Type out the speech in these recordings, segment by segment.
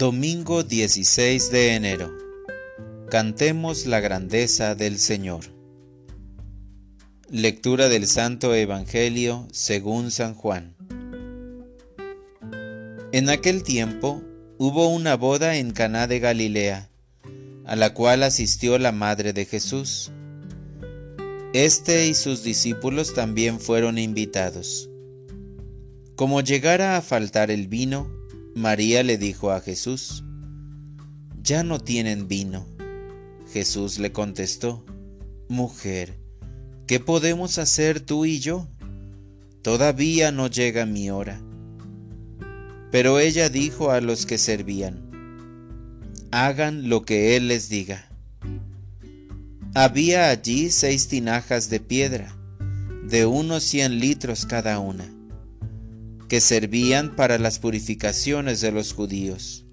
Domingo 16 de enero. Cantemos la grandeza del Señor. Lectura del Santo Evangelio según San Juan. En aquel tiempo hubo una boda en Caná de Galilea, a la cual asistió la madre de Jesús. Este y sus discípulos también fueron invitados. Como llegara a faltar el vino, María le dijo a Jesús, Ya no tienen vino. Jesús le contestó, Mujer, ¿qué podemos hacer tú y yo? Todavía no llega mi hora. Pero ella dijo a los que servían, Hagan lo que Él les diga. Había allí seis tinajas de piedra, de unos cien litros cada una que servían para las purificaciones de los judíos.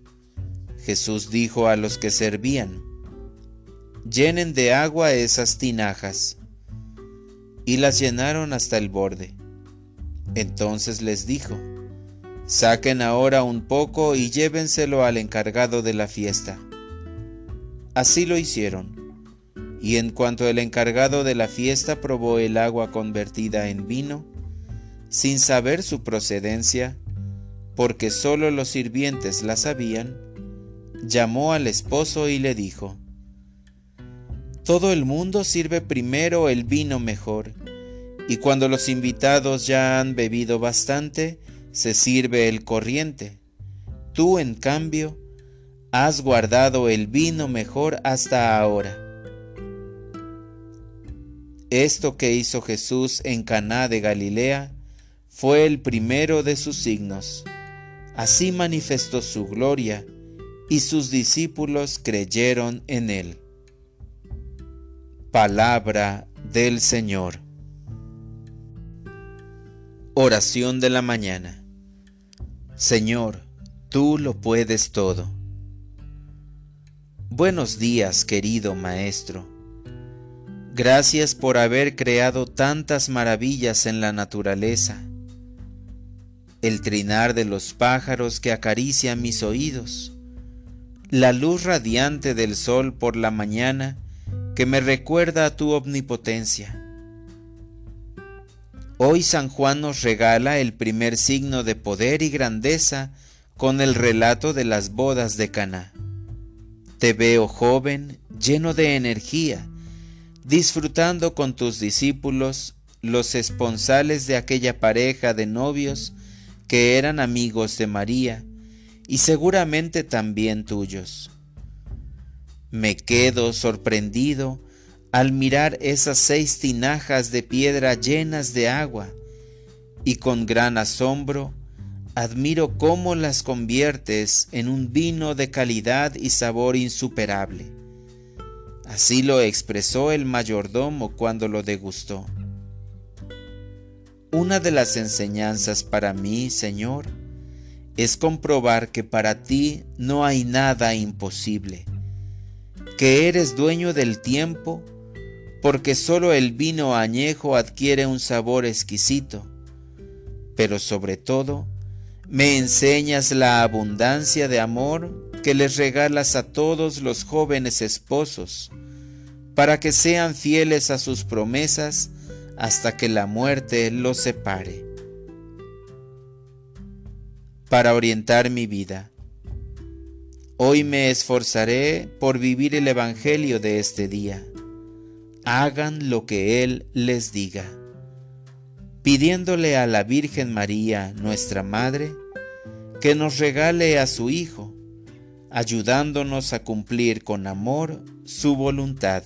Jesús dijo a los que servían, llenen de agua esas tinajas, y las llenaron hasta el borde. Entonces les dijo, saquen ahora un poco y llévenselo al encargado de la fiesta. Así lo hicieron, y en cuanto el encargado de la fiesta probó el agua convertida en vino, sin saber su procedencia, porque sólo los sirvientes la sabían, llamó al esposo y le dijo, Todo el mundo sirve primero el vino mejor, y cuando los invitados ya han bebido bastante, se sirve el corriente. Tú, en cambio, has guardado el vino mejor hasta ahora. Esto que hizo Jesús en Caná de Galilea fue el primero de sus signos. Así manifestó su gloria, y sus discípulos creyeron en él. Palabra del Señor. Oración de la mañana. Señor, tú lo puedes todo. Buenos días, querido Maestro. Gracias por haber creado tantas maravillas en la naturaleza el trinar de los pájaros que acaricia mis oídos, la luz radiante del sol por la mañana que me recuerda a tu omnipotencia. Hoy San Juan nos regala el primer signo de poder y grandeza con el relato de las bodas de Caná. Te veo joven, lleno de energía, disfrutando con tus discípulos los esponsales de aquella pareja de novios que eran amigos de María y seguramente también tuyos. Me quedo sorprendido al mirar esas seis tinajas de piedra llenas de agua y con gran asombro admiro cómo las conviertes en un vino de calidad y sabor insuperable. Así lo expresó el mayordomo cuando lo degustó. Una de las enseñanzas para mí, Señor, es comprobar que para ti no hay nada imposible, que eres dueño del tiempo, porque solo el vino añejo adquiere un sabor exquisito, pero sobre todo, me enseñas la abundancia de amor que les regalas a todos los jóvenes esposos, para que sean fieles a sus promesas hasta que la muerte los separe. Para orientar mi vida. Hoy me esforzaré por vivir el Evangelio de este día. Hagan lo que Él les diga. Pidiéndole a la Virgen María, nuestra Madre, que nos regale a su Hijo, ayudándonos a cumplir con amor su voluntad.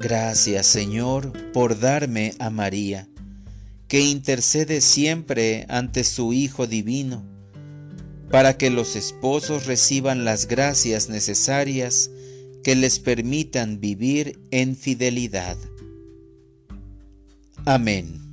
Gracias Señor por darme a María, que intercede siempre ante su Hijo Divino, para que los esposos reciban las gracias necesarias que les permitan vivir en fidelidad. Amén.